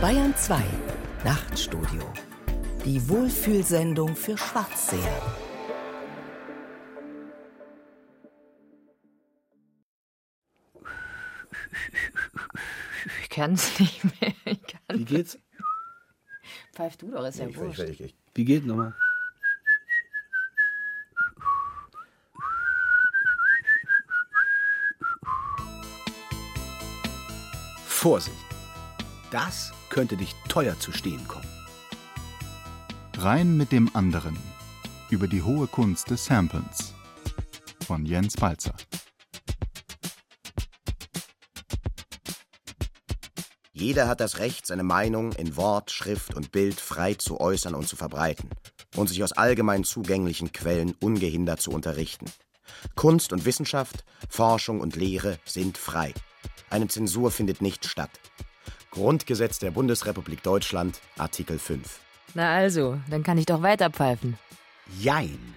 Bayern 2 Nachtstudio. Die Wohlfühlsendung für Schwarzseher. Ich kann es nicht mehr. Wie geht's? Pfeif du doch, ist ja Ich- ich- wurscht. ich- ich- Wie geht nochmal? Vorsicht! Das könnte dich teuer zu stehen kommen. Rein mit dem anderen. Über die hohe Kunst des Samplens. Von Jens Balzer. Jeder hat das Recht, seine Meinung in Wort, Schrift und Bild frei zu äußern und zu verbreiten und sich aus allgemein zugänglichen Quellen ungehindert zu unterrichten. Kunst und Wissenschaft, Forschung und Lehre sind frei. Eine Zensur findet nicht statt. Grundgesetz der Bundesrepublik Deutschland, Artikel 5. Na also, dann kann ich doch weiter pfeifen. Jein.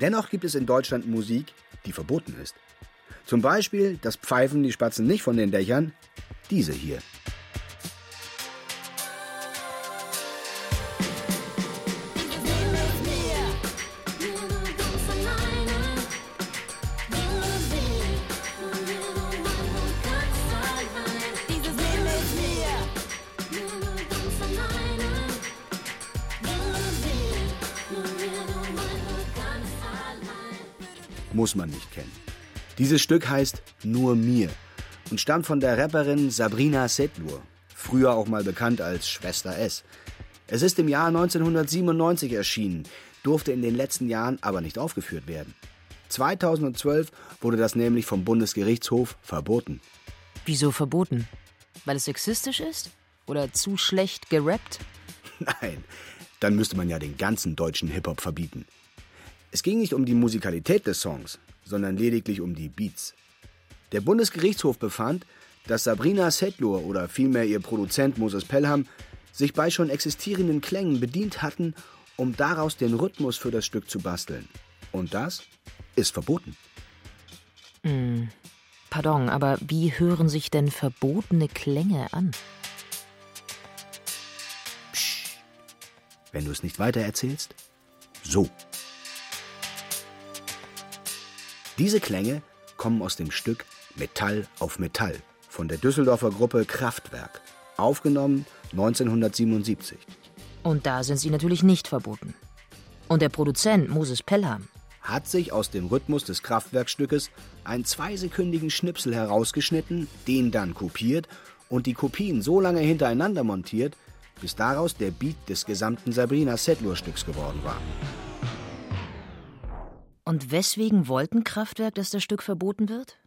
Dennoch gibt es in Deutschland Musik, die verboten ist. Zum Beispiel das Pfeifen die Spatzen nicht von den Dächern, diese hier. Dieses Stück heißt Nur mir und stammt von der Rapperin Sabrina Setlur, früher auch mal bekannt als Schwester S. Es ist im Jahr 1997 erschienen, durfte in den letzten Jahren aber nicht aufgeführt werden. 2012 wurde das nämlich vom Bundesgerichtshof verboten. Wieso verboten? Weil es sexistisch ist? Oder zu schlecht gerappt? Nein, dann müsste man ja den ganzen deutschen Hip-Hop verbieten. Es ging nicht um die Musikalität des Songs, sondern lediglich um die Beats. Der Bundesgerichtshof befand, dass Sabrina Setlur oder vielmehr ihr Produzent Moses Pelham sich bei schon existierenden Klängen bedient hatten, um daraus den Rhythmus für das Stück zu basteln. Und das ist verboten. Pardon, aber wie hören sich denn verbotene Klänge an? Wenn du es nicht weiter erzählst, so. Diese Klänge kommen aus dem Stück Metall auf Metall von der Düsseldorfer Gruppe Kraftwerk, aufgenommen 1977. Und da sind sie natürlich nicht verboten. Und der Produzent Moses Pelham, Hat sich aus dem Rhythmus des Kraftwerkstückes einen zweisekündigen Schnipsel herausgeschnitten, den dann kopiert und die Kopien so lange hintereinander montiert, bis daraus der Beat des gesamten Sabrina Setlur-Stücks geworden war. Und weswegen wollten Kraftwerk, dass das Stück verboten wird?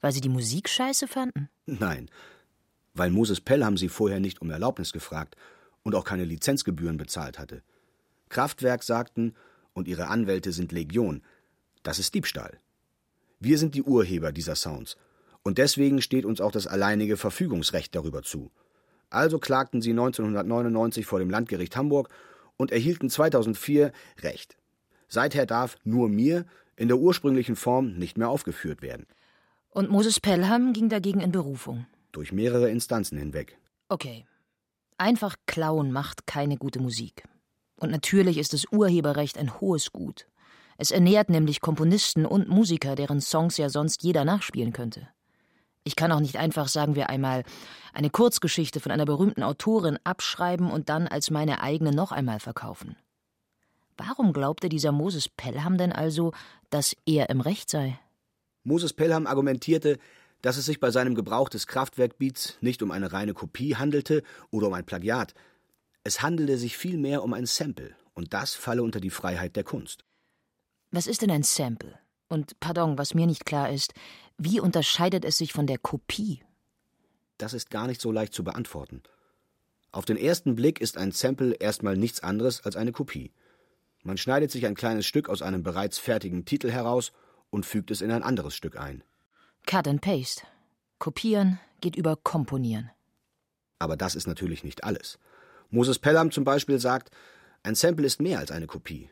Weil sie die Musik scheiße fanden? Nein, weil Moses Pelham sie vorher nicht um Erlaubnis gefragt und auch keine Lizenzgebühren bezahlt hatte. Kraftwerk sagten, und ihre Anwälte sind Legion, das ist Diebstahl. Wir sind die Urheber dieser Sounds, und deswegen steht uns auch das alleinige Verfügungsrecht darüber zu. Also klagten sie 1999 vor dem Landgericht Hamburg und erhielten 2004 Recht. Seither darf nur mir in der ursprünglichen Form nicht mehr aufgeführt werden, Und Moses Pelham ging dagegen in Berufung. durch mehrere Instanzen hinweg. Okay. Einfach klauen macht keine gute Musik. Und natürlich ist das Urheberrecht ein hohes Gut. Es ernährt nämlich Komponisten und Musiker, deren Songs ja sonst jeder nachspielen könnte. Ich kann auch nicht einfach, sagen wir einmal, eine Kurzgeschichte von einer berühmten Autorin abschreiben und dann als meine eigene noch einmal verkaufen. Warum glaubte dieser Moses Pelham denn also, dass er im Recht sei? Moses Pelham argumentierte, dass es sich bei seinem Gebrauch des Kraftwerkbeats nicht um eine reine Kopie handelte oder um ein Plagiat. Es handelte sich vielmehr um ein Sample, und das falle unter die Freiheit der Kunst. Was ist denn ein Sample? Und pardon, was mir nicht klar ist, wie unterscheidet es sich von der Kopie? Das ist gar nicht so leicht zu beantworten. Auf den ersten Blick ist ein Sample erstmal nichts anderes als eine Kopie. Man schneidet sich ein kleines Stück aus einem bereits fertigen Titel heraus und fügt es in ein anderes Stück ein. Cut and Paste. Kopieren geht über Komponieren. Aber das ist natürlich nicht alles. Moses Pelham zum Beispiel sagt, ein Sample ist mehr als eine Kopie.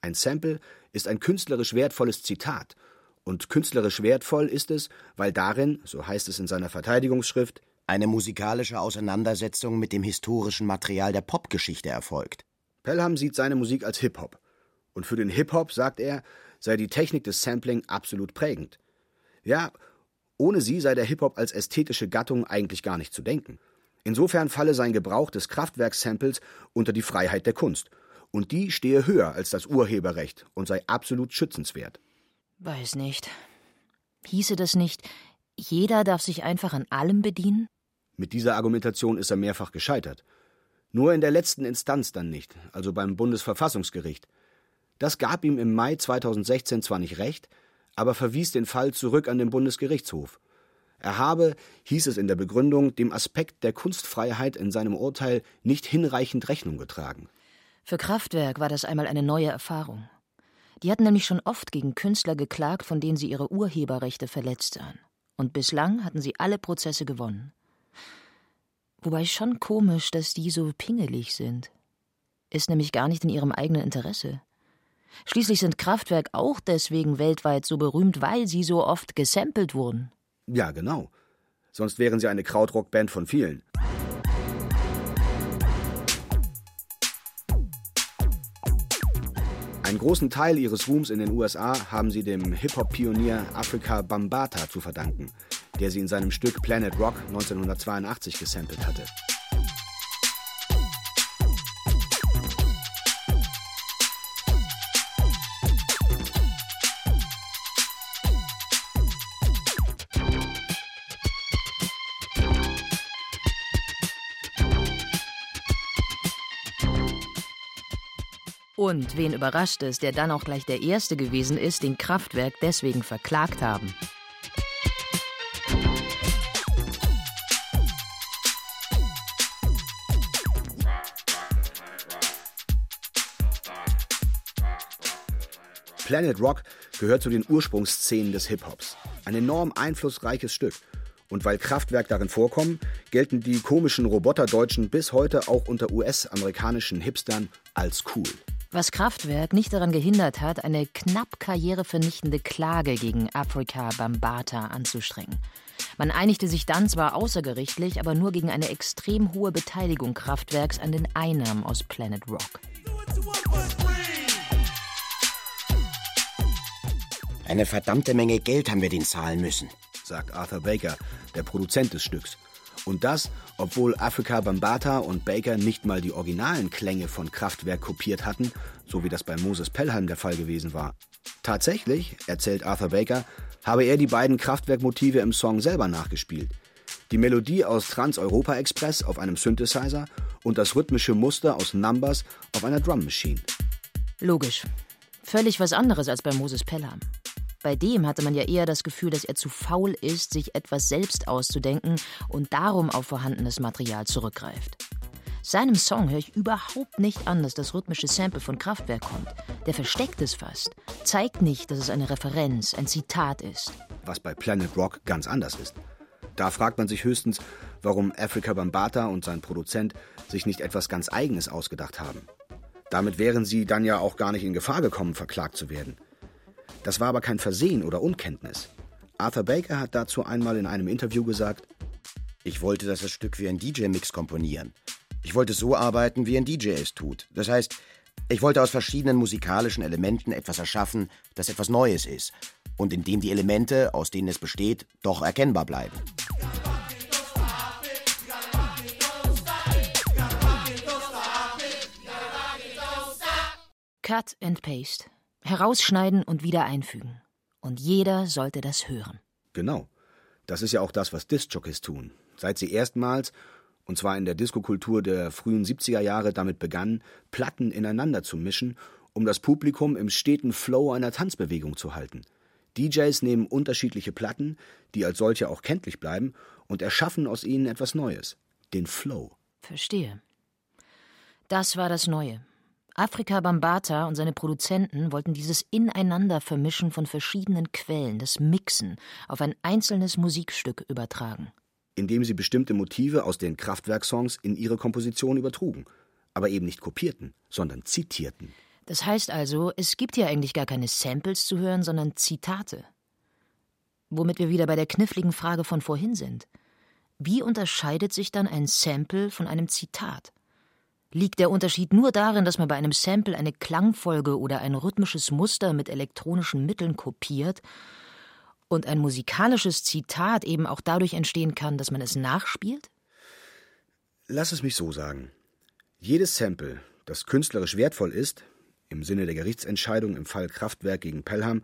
Ein Sample ist ein künstlerisch wertvolles Zitat. Und künstlerisch wertvoll ist es, weil darin, so heißt es in seiner Verteidigungsschrift, eine musikalische Auseinandersetzung mit dem historischen Material der Popgeschichte erfolgt. Pelham sieht seine Musik als Hip-Hop. Und für den Hip-Hop, sagt er, sei die Technik des Sampling absolut prägend. Ja, ohne sie sei der Hip-Hop als ästhetische Gattung eigentlich gar nicht zu denken. Insofern falle sein Gebrauch des Kraftwerk-Samples unter die Freiheit der Kunst. Und die stehe höher als das Urheberrecht und sei absolut schützenswert. Weiß nicht. Hieße das nicht, jeder darf sich einfach an allem bedienen? Mit dieser Argumentation ist er mehrfach gescheitert. Nur in der letzten Instanz dann nicht, also beim Bundesverfassungsgericht. Das gab ihm im Mai 2016 zwar nicht recht, aber verwies den Fall zurück an den Bundesgerichtshof. Er habe, hieß es in der Begründung, dem Aspekt der Kunstfreiheit in seinem Urteil nicht hinreichend Rechnung getragen. Für Kraftwerk war das einmal eine neue Erfahrung. Die hatten nämlich schon oft gegen Künstler geklagt, von denen sie ihre Urheberrechte verletzt sahen. Und bislang hatten sie alle Prozesse gewonnen. Wobei schon komisch, dass die so pingelig sind. Ist nämlich gar nicht in ihrem eigenen Interesse. Schließlich sind Kraftwerk auch deswegen weltweit so berühmt, weil sie so oft gesampelt wurden. Ja, genau. Sonst wären sie eine Krautrock-Band von vielen. Einen großen Teil ihres Ruhms in den USA haben sie dem Hip-Hop-Pionier Afrika Bambata zu verdanken, der sie in seinem Stück Planet Rock 1982 gesampelt hatte. Und wen überrascht es, der dann auch gleich der Erste gewesen ist, den Kraftwerk deswegen verklagt haben. Planet Rock gehört zu den Ursprungsszenen des Hip-Hops. Ein enorm einflussreiches Stück. Und weil Kraftwerk darin vorkommen, gelten die komischen Roboterdeutschen bis heute auch unter US-amerikanischen Hipstern als cool was Kraftwerk nicht daran gehindert hat, eine knapp karrierevernichtende Klage gegen Afrika Bambata anzustrengen. Man einigte sich dann zwar außergerichtlich, aber nur gegen eine extrem hohe Beteiligung Kraftwerks an den Einnahmen aus Planet Rock. Eine verdammte Menge Geld haben wir den zahlen müssen, sagt Arthur Baker, der Produzent des Stücks. Und das, obwohl Afrika Bambata und Baker nicht mal die originalen Klänge von Kraftwerk kopiert hatten, so wie das bei Moses Pelham der Fall gewesen war. Tatsächlich, erzählt Arthur Baker, habe er die beiden Kraftwerkmotive im Song selber nachgespielt. Die Melodie aus Trans-Europa Express auf einem Synthesizer und das rhythmische Muster aus Numbers auf einer Drum Machine. Logisch. Völlig was anderes als bei Moses Pelham. Bei dem hatte man ja eher das Gefühl, dass er zu faul ist, sich etwas selbst auszudenken und darum auf vorhandenes Material zurückgreift. Seinem Song höre ich überhaupt nicht an, dass das rhythmische Sample von Kraftwerk kommt. Der versteckt es fast, zeigt nicht, dass es eine Referenz, ein Zitat ist. Was bei Planet Rock ganz anders ist. Da fragt man sich höchstens, warum Africa Bambata und sein Produzent sich nicht etwas ganz Eigenes ausgedacht haben. Damit wären sie dann ja auch gar nicht in Gefahr gekommen, verklagt zu werden. Das war aber kein Versehen oder Unkenntnis. Arthur Baker hat dazu einmal in einem Interview gesagt, ich wollte das Stück wie ein DJ-Mix komponieren. Ich wollte so arbeiten, wie ein DJ es tut. Das heißt, ich wollte aus verschiedenen musikalischen Elementen etwas erschaffen, das etwas Neues ist und in dem die Elemente, aus denen es besteht, doch erkennbar bleiben. Cut and Paste. Herausschneiden und wieder einfügen. Und jeder sollte das hören. Genau. Das ist ja auch das, was Discjockeys tun. Seit sie erstmals, und zwar in der Diskokultur der frühen 70er Jahre, damit begannen, Platten ineinander zu mischen, um das Publikum im steten Flow einer Tanzbewegung zu halten. DJs nehmen unterschiedliche Platten, die als solche auch kenntlich bleiben, und erschaffen aus ihnen etwas Neues. Den Flow. Verstehe. Das war das Neue. Afrika Bambata und seine Produzenten wollten dieses Ineinandervermischen von verschiedenen Quellen, das Mixen, auf ein einzelnes Musikstück übertragen. Indem sie bestimmte Motive aus den Kraftwerksongs in ihre Komposition übertrugen, aber eben nicht kopierten, sondern zitierten. Das heißt also, es gibt hier eigentlich gar keine Samples zu hören, sondern Zitate. Womit wir wieder bei der kniffligen Frage von vorhin sind. Wie unterscheidet sich dann ein Sample von einem Zitat? Liegt der Unterschied nur darin, dass man bei einem Sample eine Klangfolge oder ein rhythmisches Muster mit elektronischen Mitteln kopiert und ein musikalisches Zitat eben auch dadurch entstehen kann, dass man es nachspielt? Lass es mich so sagen. Jedes Sample, das künstlerisch wertvoll ist, im Sinne der Gerichtsentscheidung im Fall Kraftwerk gegen Pelham,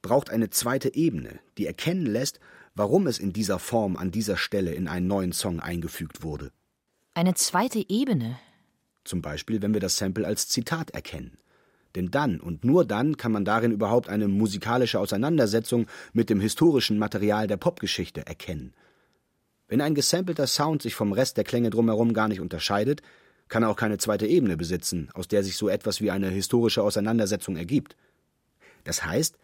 braucht eine zweite Ebene, die erkennen lässt, warum es in dieser Form an dieser Stelle in einen neuen Song eingefügt wurde. Eine zweite Ebene? Zum Beispiel, wenn wir das Sample als Zitat erkennen. Denn dann und nur dann kann man darin überhaupt eine musikalische Auseinandersetzung mit dem historischen Material der Popgeschichte erkennen. Wenn ein gesampelter Sound sich vom Rest der Klänge drumherum gar nicht unterscheidet, kann er auch keine zweite Ebene besitzen, aus der sich so etwas wie eine historische Auseinandersetzung ergibt. Das heißt,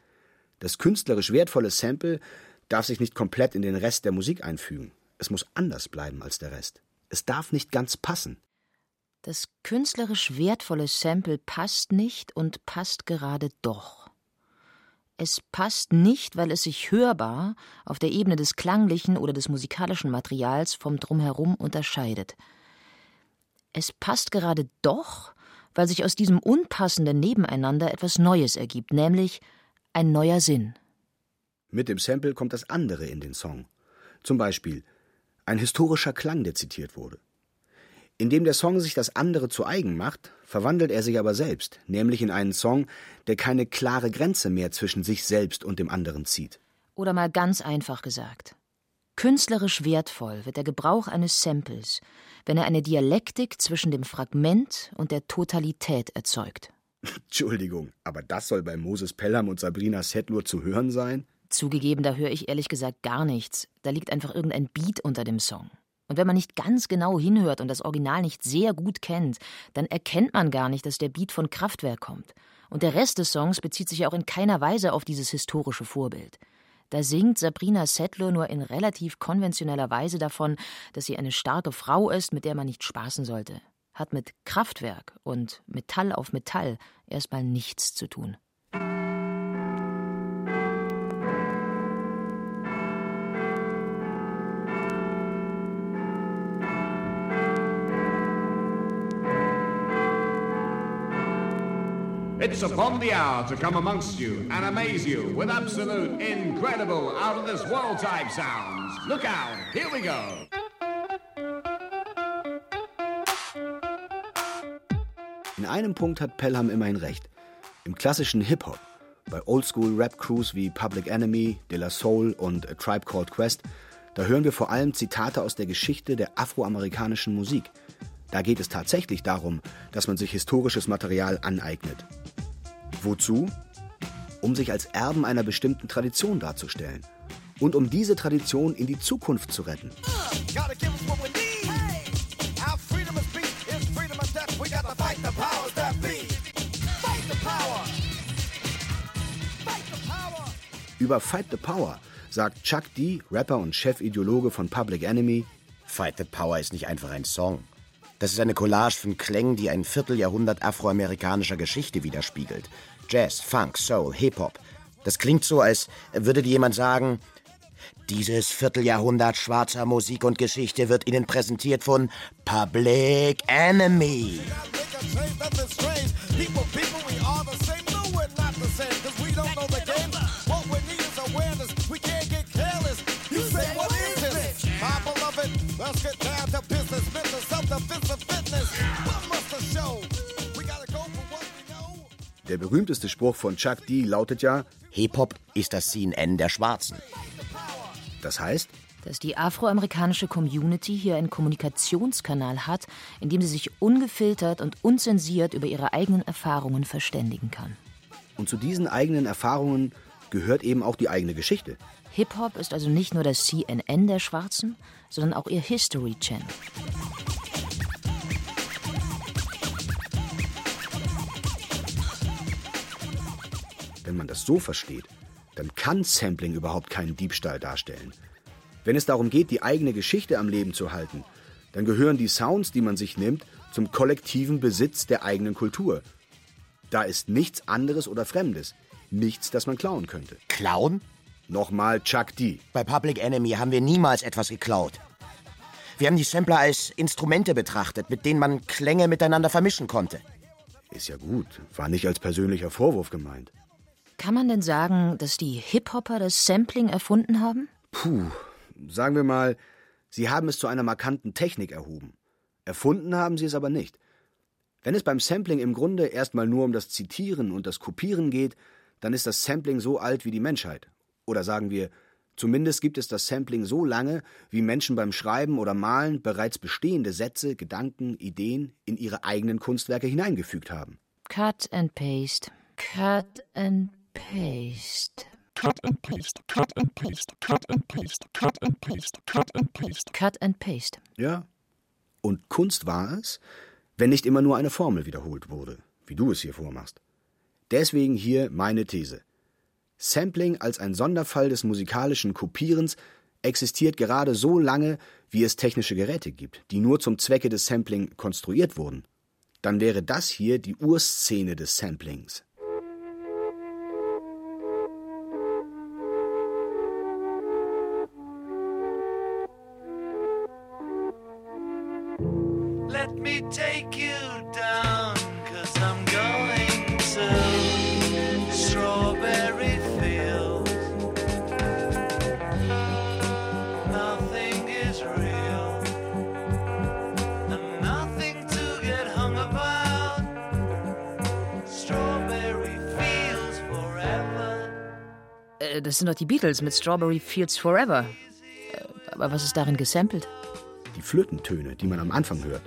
das künstlerisch wertvolle Sample darf sich nicht komplett in den Rest der Musik einfügen. Es muss anders bleiben als der Rest. Es darf nicht ganz passen. Das künstlerisch wertvolle Sample passt nicht und passt gerade doch. Es passt nicht, weil es sich hörbar auf der Ebene des klanglichen oder des musikalischen Materials vom Drumherum unterscheidet. Es passt gerade doch, weil sich aus diesem unpassenden Nebeneinander etwas Neues ergibt, nämlich ein neuer Sinn. Mit dem Sample kommt das andere in den Song. Zum Beispiel ein historischer Klang, der zitiert wurde. Indem der Song sich das andere zu eigen macht, verwandelt er sich aber selbst, nämlich in einen Song, der keine klare Grenze mehr zwischen sich selbst und dem anderen zieht. Oder mal ganz einfach gesagt. Künstlerisch wertvoll wird der Gebrauch eines Samples, wenn er eine Dialektik zwischen dem Fragment und der Totalität erzeugt. Entschuldigung, aber das soll bei Moses Pelham und Sabrina Settler zu hören sein? Zugegeben, da höre ich ehrlich gesagt gar nichts. Da liegt einfach irgendein Beat unter dem Song. Und wenn man nicht ganz genau hinhört und das Original nicht sehr gut kennt, dann erkennt man gar nicht, dass der Beat von Kraftwerk kommt. Und der Rest des Songs bezieht sich auch in keiner Weise auf dieses historische Vorbild. Da singt Sabrina Settler nur in relativ konventioneller Weise davon, dass sie eine starke Frau ist, mit der man nicht spaßen sollte. Hat mit Kraftwerk und Metall auf Metall erstmal nichts zu tun. It's upon the hour to come amongst you and amaze you with absolute, incredible, out of this world type sounds. Look out, here we go. In einem Punkt hat Pelham immerhin recht. Im klassischen Hip-Hop, bei Oldschool-Rap-Crews wie Public Enemy, De La Soul und A Tribe Called Quest, da hören wir vor allem Zitate aus der Geschichte der afroamerikanischen Musik. Da geht es tatsächlich darum, dass man sich historisches Material aneignet. Wozu? Um sich als Erben einer bestimmten Tradition darzustellen und um diese Tradition in die Zukunft zu retten. Über Fight the Power sagt Chuck D., Rapper und Chefideologe von Public Enemy, Fight the Power ist nicht einfach ein Song. Das ist eine Collage von Klängen, die ein Vierteljahrhundert afroamerikanischer Geschichte widerspiegelt. Jazz, Funk, Soul, Hip-Hop. Das klingt so, als würde dir jemand sagen, dieses Vierteljahrhundert schwarzer Musik und Geschichte wird Ihnen präsentiert von Public Enemy. Let's Der berühmteste Spruch von Chuck D lautet ja: Hip-Hop ist das CNN der Schwarzen. Das heißt, dass die afroamerikanische Community hier einen Kommunikationskanal hat, in dem sie sich ungefiltert und unzensiert über ihre eigenen Erfahrungen verständigen kann. Und zu diesen eigenen Erfahrungen gehört eben auch die eigene Geschichte. Hip-Hop ist also nicht nur das CNN der Schwarzen, sondern auch ihr History Channel. Wenn man das so versteht, dann kann Sampling überhaupt keinen Diebstahl darstellen. Wenn es darum geht, die eigene Geschichte am Leben zu halten, dann gehören die Sounds, die man sich nimmt, zum kollektiven Besitz der eigenen Kultur. Da ist nichts anderes oder Fremdes, nichts, das man klauen könnte. Klauen? Nochmal Chuck D. Bei Public Enemy haben wir niemals etwas geklaut. Wir haben die Sampler als Instrumente betrachtet, mit denen man Klänge miteinander vermischen konnte. Ist ja gut, war nicht als persönlicher Vorwurf gemeint. Kann man denn sagen, dass die Hip-Hopper das Sampling erfunden haben? Puh, sagen wir mal, sie haben es zu einer markanten Technik erhoben. Erfunden haben sie es aber nicht. Wenn es beim Sampling im Grunde erstmal nur um das Zitieren und das Kopieren geht, dann ist das Sampling so alt wie die Menschheit. Oder sagen wir, zumindest gibt es das Sampling so lange, wie Menschen beim Schreiben oder Malen bereits bestehende Sätze, Gedanken, Ideen in ihre eigenen Kunstwerke hineingefügt haben. Cut and paste. Cut and paste. Cut and paste, cut and paste, cut and paste, cut and paste, cut and paste. Cut and paste. Ja. Und Kunst war es, wenn nicht immer nur eine Formel wiederholt wurde, wie du es hier vormachst. Deswegen hier meine These. Sampling als ein Sonderfall des musikalischen Kopierens existiert gerade so lange, wie es technische Geräte gibt, die nur zum Zwecke des Sampling konstruiert wurden. Dann wäre das hier die Urszene des Samplings. Me take you down, cause I'm going to Strawberry Fields. Nothing is real, and nothing to get hung about. Strawberry Fields forever. Äh, das sind doch die Beatles mit Strawberry Fields Forever. Äh, aber was ist darin gesampelt? Die Flötentöne, die man am Anfang hört.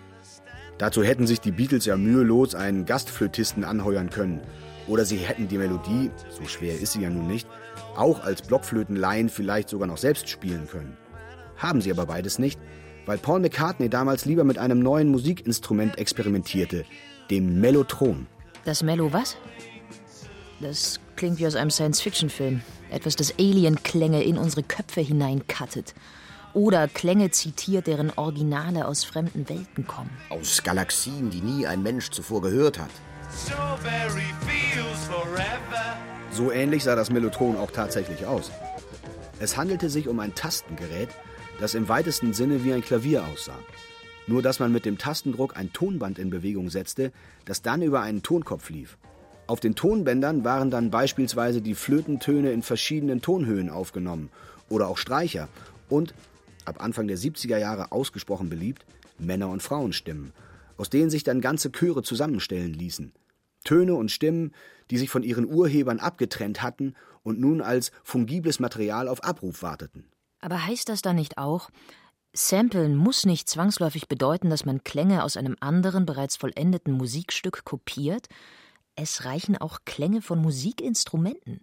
Dazu hätten sich die Beatles ja mühelos einen Gastflötisten anheuern können. Oder sie hätten die Melodie, so schwer ist sie ja nun nicht, auch als Blockflötenlaien vielleicht sogar noch selbst spielen können. Haben sie aber beides nicht, weil Paul McCartney damals lieber mit einem neuen Musikinstrument experimentierte, dem Mellotron. Das Mello was? Das klingt wie aus einem Science-Fiction-Film. Etwas, das Alien-Klänge in unsere Köpfe hineinkattet. Oder Klänge zitiert, deren Originale aus fremden Welten kommen. Aus Galaxien, die nie ein Mensch zuvor gehört hat. So ähnlich sah das Mellotron auch tatsächlich aus. Es handelte sich um ein Tastengerät, das im weitesten Sinne wie ein Klavier aussah. Nur dass man mit dem Tastendruck ein Tonband in Bewegung setzte, das dann über einen Tonkopf lief. Auf den Tonbändern waren dann beispielsweise die Flötentöne in verschiedenen Tonhöhen aufgenommen oder auch Streicher und, ab Anfang der 70er Jahre ausgesprochen beliebt, Männer- und Frauenstimmen, aus denen sich dann ganze Chöre zusammenstellen ließen. Töne und Stimmen, die sich von ihren Urhebern abgetrennt hatten und nun als fungibles Material auf Abruf warteten. Aber heißt das dann nicht auch, Samplen muss nicht zwangsläufig bedeuten, dass man Klänge aus einem anderen, bereits vollendeten Musikstück kopiert? Es reichen auch Klänge von Musikinstrumenten.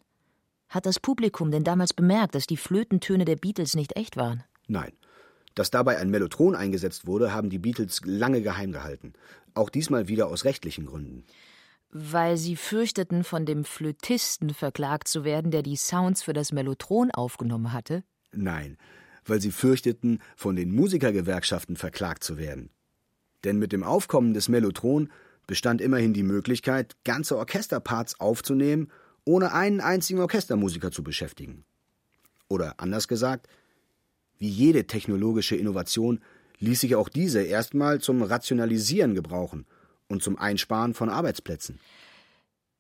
Hat das Publikum denn damals bemerkt, dass die Flötentöne der Beatles nicht echt waren? Nein. Dass dabei ein Mellotron eingesetzt wurde, haben die Beatles lange geheim gehalten. Auch diesmal wieder aus rechtlichen Gründen. Weil sie fürchteten, von dem Flötisten verklagt zu werden, der die Sounds für das Mellotron aufgenommen hatte? Nein, weil sie fürchteten, von den Musikergewerkschaften verklagt zu werden. Denn mit dem Aufkommen des Mellotron bestand immerhin die Möglichkeit, ganze Orchesterparts aufzunehmen, ohne einen einzigen Orchestermusiker zu beschäftigen. Oder anders gesagt, wie jede technologische Innovation ließ sich auch diese erstmal zum Rationalisieren gebrauchen und zum Einsparen von Arbeitsplätzen.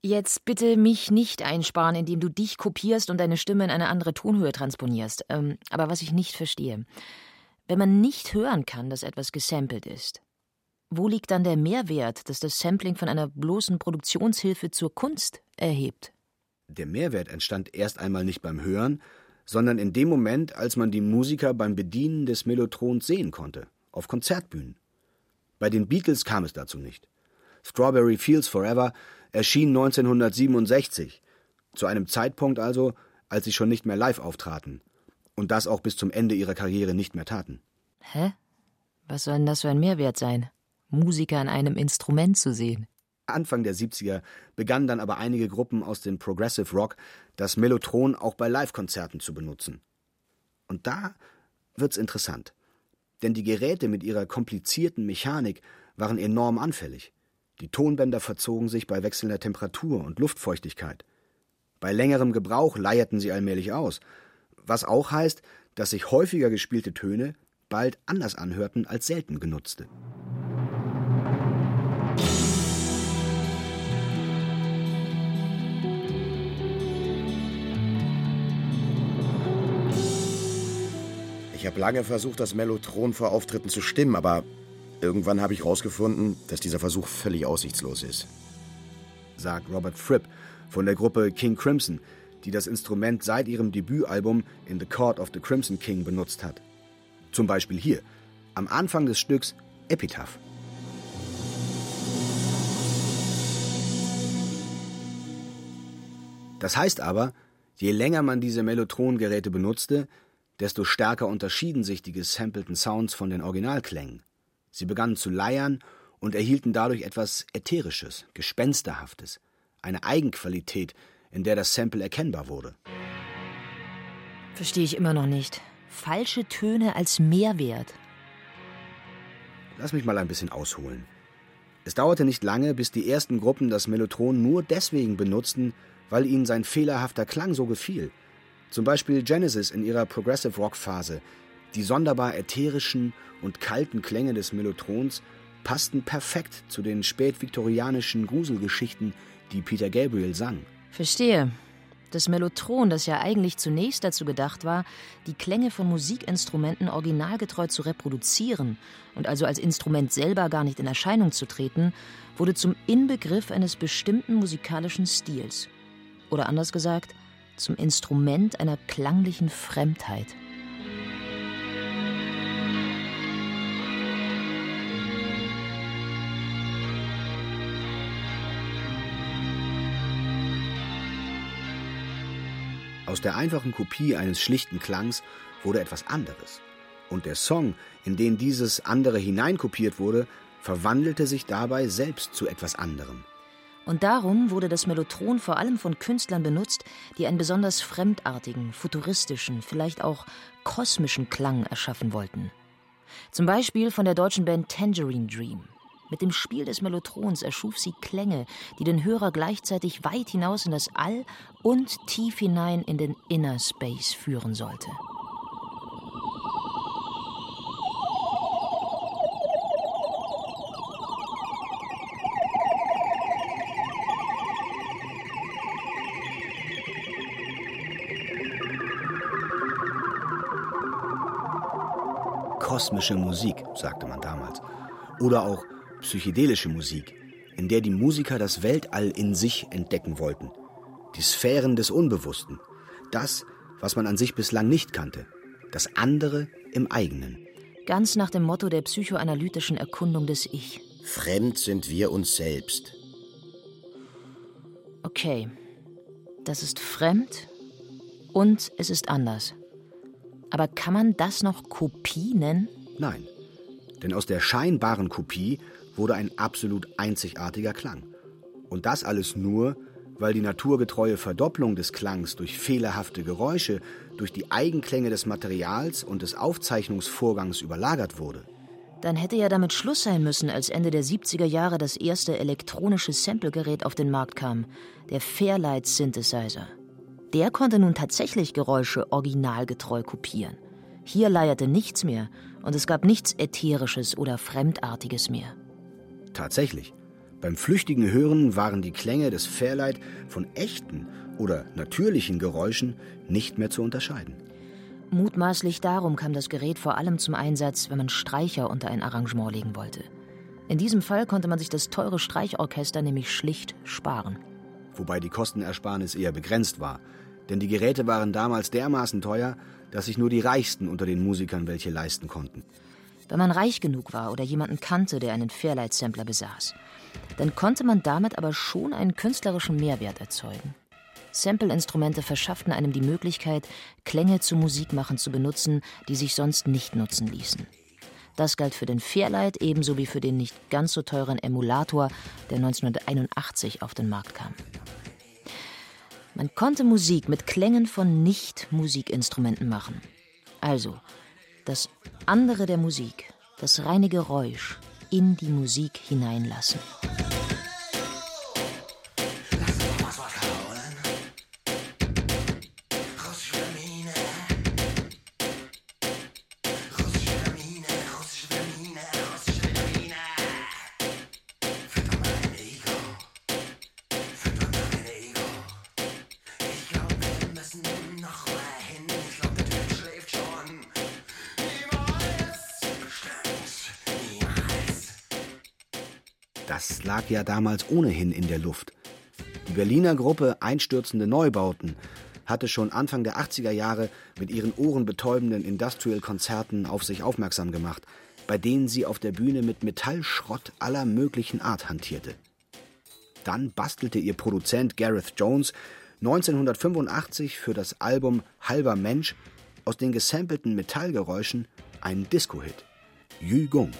Jetzt bitte mich nicht einsparen, indem du dich kopierst und deine Stimme in eine andere Tonhöhe transponierst. Ähm, aber was ich nicht verstehe, wenn man nicht hören kann, dass etwas gesampelt ist, wo liegt dann der Mehrwert, dass das Sampling von einer bloßen Produktionshilfe zur Kunst erhebt? Der Mehrwert entstand erst einmal nicht beim Hören, sondern in dem Moment, als man die Musiker beim Bedienen des Mellotrons sehen konnte, auf Konzertbühnen. Bei den Beatles kam es dazu nicht. Strawberry Fields Forever erschien 1967, zu einem Zeitpunkt also, als sie schon nicht mehr live auftraten und das auch bis zum Ende ihrer Karriere nicht mehr taten. Hä? Was soll denn das für ein Mehrwert sein? Musiker an einem Instrument zu sehen. Anfang der 70er begannen dann aber einige Gruppen aus dem Progressive Rock, das Mellotron auch bei Live-Konzerten zu benutzen. Und da wird's interessant. Denn die Geräte mit ihrer komplizierten Mechanik waren enorm anfällig. Die Tonbänder verzogen sich bei wechselnder Temperatur und Luftfeuchtigkeit. Bei längerem Gebrauch leierten sie allmählich aus, was auch heißt, dass sich häufiger gespielte Töne bald anders anhörten als selten genutzte. Ich habe lange versucht, das Mellotron vor Auftritten zu stimmen, aber irgendwann habe ich herausgefunden, dass dieser Versuch völlig aussichtslos ist. Sagt Robert Fripp von der Gruppe King Crimson, die das Instrument seit ihrem Debütalbum In the Court of the Crimson King benutzt hat. Zum Beispiel hier, am Anfang des Stücks Epitaph. Das heißt aber, je länger man diese Mellotron-Geräte benutzte, desto stärker unterschieden sich die gesampelten Sounds von den Originalklängen. Sie begannen zu leiern und erhielten dadurch etwas Ätherisches, Gespensterhaftes, eine Eigenqualität, in der das Sample erkennbar wurde. Verstehe ich immer noch nicht. Falsche Töne als Mehrwert. Lass mich mal ein bisschen ausholen. Es dauerte nicht lange, bis die ersten Gruppen das Mellotron nur deswegen benutzten, weil ihnen sein fehlerhafter Klang so gefiel. Zum Beispiel Genesis in ihrer Progressive Rock Phase. Die sonderbar ätherischen und kalten Klänge des Mellotrons passten perfekt zu den spätviktorianischen Gruselgeschichten, die Peter Gabriel sang. Verstehe. Das Mellotron, das ja eigentlich zunächst dazu gedacht war, die Klänge von Musikinstrumenten originalgetreu zu reproduzieren und also als Instrument selber gar nicht in Erscheinung zu treten, wurde zum Inbegriff eines bestimmten musikalischen Stils. Oder anders gesagt, zum Instrument einer klanglichen Fremdheit. Aus der einfachen Kopie eines schlichten Klangs wurde etwas anderes. Und der Song, in den dieses andere hineinkopiert wurde, verwandelte sich dabei selbst zu etwas anderem. Und darum wurde das Mellotron vor allem von Künstlern benutzt, die einen besonders fremdartigen, futuristischen, vielleicht auch kosmischen Klang erschaffen wollten. Zum Beispiel von der deutschen Band Tangerine Dream. Mit dem Spiel des Mellotrons erschuf sie Klänge, die den Hörer gleichzeitig weit hinaus in das All und tief hinein in den Inner Space führen sollte. Kosmische Musik, sagte man damals. Oder auch psychedelische Musik, in der die Musiker das Weltall in sich entdecken wollten. Die Sphären des Unbewussten. Das, was man an sich bislang nicht kannte. Das andere im eigenen. Ganz nach dem Motto der psychoanalytischen Erkundung des Ich. Fremd sind wir uns selbst. Okay, das ist fremd und es ist anders. Aber kann man das noch Kopie nennen? Nein, denn aus der scheinbaren Kopie wurde ein absolut einzigartiger Klang. Und das alles nur, weil die naturgetreue Verdopplung des Klangs durch fehlerhafte Geräusche, durch die Eigenklänge des Materials und des Aufzeichnungsvorgangs überlagert wurde. Dann hätte ja damit Schluss sein müssen, als Ende der 70er Jahre das erste elektronische Samplegerät auf den Markt kam, der Fairlight Synthesizer. Der konnte nun tatsächlich Geräusche originalgetreu kopieren. Hier leierte nichts mehr und es gab nichts Ätherisches oder Fremdartiges mehr. Tatsächlich. Beim flüchtigen Hören waren die Klänge des Fairlight von echten oder natürlichen Geräuschen nicht mehr zu unterscheiden. Mutmaßlich darum kam das Gerät vor allem zum Einsatz, wenn man Streicher unter ein Arrangement legen wollte. In diesem Fall konnte man sich das teure Streichorchester nämlich schlicht sparen. Wobei die Kostenersparnis eher begrenzt war. Denn die Geräte waren damals dermaßen teuer, dass sich nur die Reichsten unter den Musikern welche leisten konnten. Wenn man reich genug war oder jemanden kannte, der einen Fairlight-Sampler besaß, dann konnte man damit aber schon einen künstlerischen Mehrwert erzeugen. Sample-Instrumente verschafften einem die Möglichkeit, Klänge zu Musikmachen zu benutzen, die sich sonst nicht nutzen ließen. Das galt für den Fairlight ebenso wie für den nicht ganz so teuren Emulator, der 1981 auf den Markt kam. Man konnte Musik mit Klängen von Nicht-Musikinstrumenten machen. Also das andere der Musik, das reine Geräusch, in die Musik hineinlassen. Ja damals ohnehin in der Luft. Die Berliner Gruppe Einstürzende Neubauten hatte schon Anfang der 80er Jahre mit ihren ohrenbetäubenden Industrial-Konzerten auf sich aufmerksam gemacht, bei denen sie auf der Bühne mit Metallschrott aller möglichen Art hantierte. Dann bastelte ihr Produzent Gareth Jones 1985 für das Album Halber Mensch aus den gesampelten Metallgeräuschen einen Disco-Hit. Yu Gong.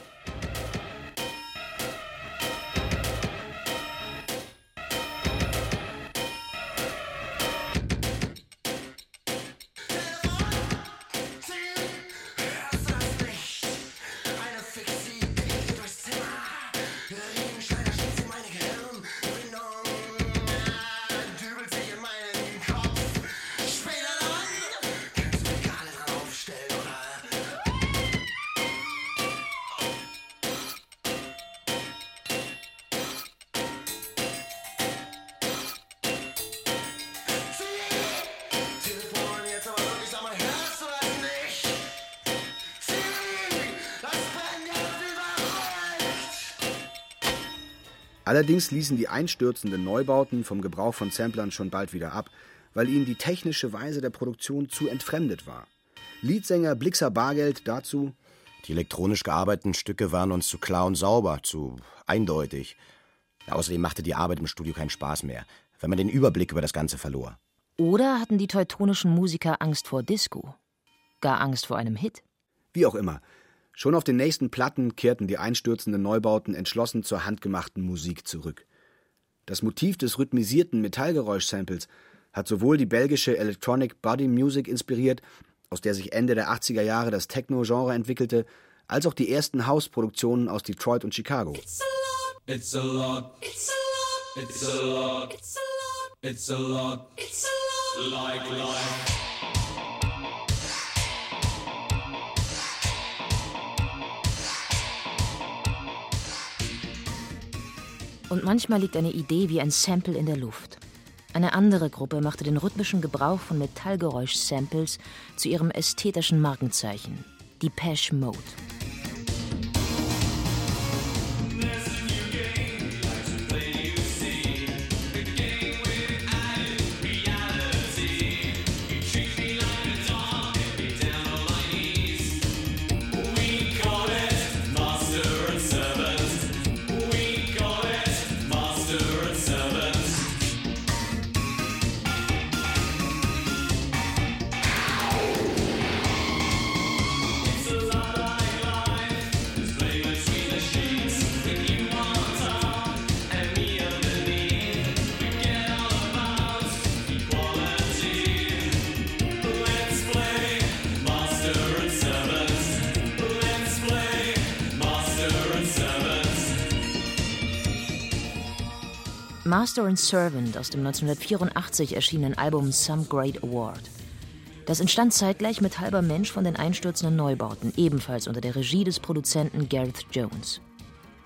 Allerdings ließen die einstürzenden Neubauten vom Gebrauch von Samplern schon bald wieder ab, weil ihnen die technische Weise der Produktion zu entfremdet war. Leadsänger Blixer Bargeld dazu: Die elektronisch gearbeiteten Stücke waren uns zu klar und sauber, zu eindeutig. Außerdem machte die Arbeit im Studio keinen Spaß mehr, wenn man den Überblick über das Ganze verlor. Oder hatten die teutonischen Musiker Angst vor Disco? Gar Angst vor einem Hit? Wie auch immer. Schon auf den nächsten Platten kehrten die einstürzenden Neubauten entschlossen zur handgemachten Musik zurück. Das Motiv des rhythmisierten Metallgeräusch-Samples hat sowohl die belgische Electronic Body Music inspiriert, aus der sich Ende der 80er Jahre das Techno-Genre entwickelte, als auch die ersten House-Produktionen aus Detroit und Chicago. It's Und manchmal liegt eine Idee wie ein Sample in der Luft. Eine andere Gruppe machte den rhythmischen Gebrauch von Metallgeräusch-Samples zu ihrem ästhetischen Markenzeichen, Depeche Mode. Master and Servant aus dem 1984 erschienenen Album Some Great Award. Das entstand zeitgleich mit Halber Mensch von den einstürzenden Neubauten, ebenfalls unter der Regie des Produzenten Gareth Jones.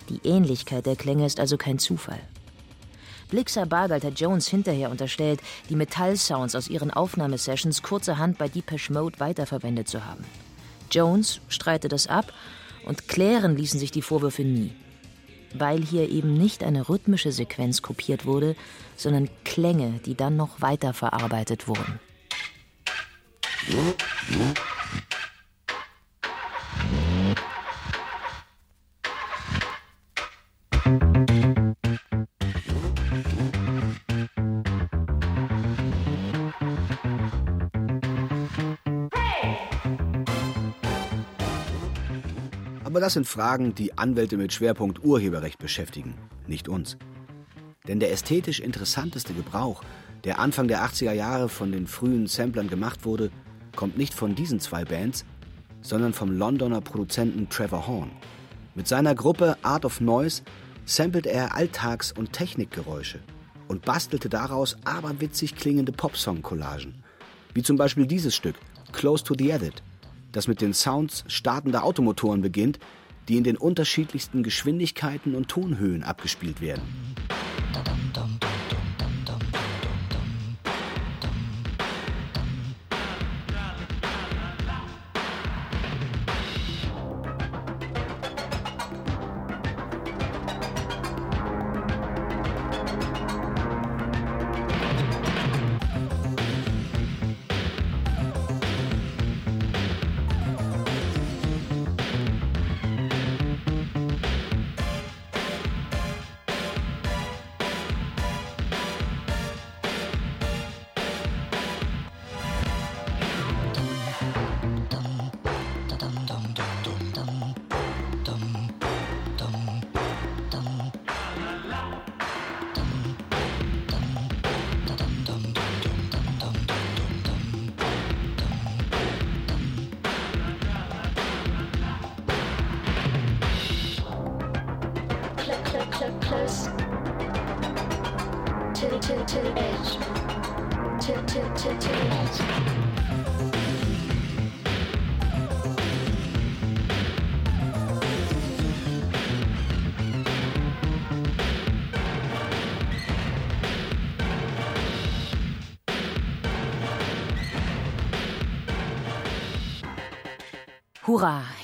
Die Ähnlichkeit der Klänge ist also kein Zufall. Blixer Bargeld hat Jones hinterher unterstellt, die Metallsounds aus ihren Aufnahmesessions kurzerhand bei Depeche Mode weiterverwendet zu haben. Jones streitet das ab und klären ließen sich die Vorwürfe nie weil hier eben nicht eine rhythmische Sequenz kopiert wurde, sondern Klänge, die dann noch weiterverarbeitet wurden. Aber das sind Fragen, die Anwälte mit Schwerpunkt Urheberrecht beschäftigen, nicht uns. Denn der ästhetisch interessanteste Gebrauch, der Anfang der 80er Jahre von den frühen Samplern gemacht wurde, kommt nicht von diesen zwei Bands, sondern vom Londoner Produzenten Trevor Horn. Mit seiner Gruppe Art of Noise samplet er Alltags- und Technikgeräusche und bastelte daraus aberwitzig klingende Popsong-Collagen. Wie zum Beispiel dieses Stück, Close to the Edit, das mit den Sounds startender Automotoren beginnt, die in den unterschiedlichsten Geschwindigkeiten und Tonhöhen abgespielt werden.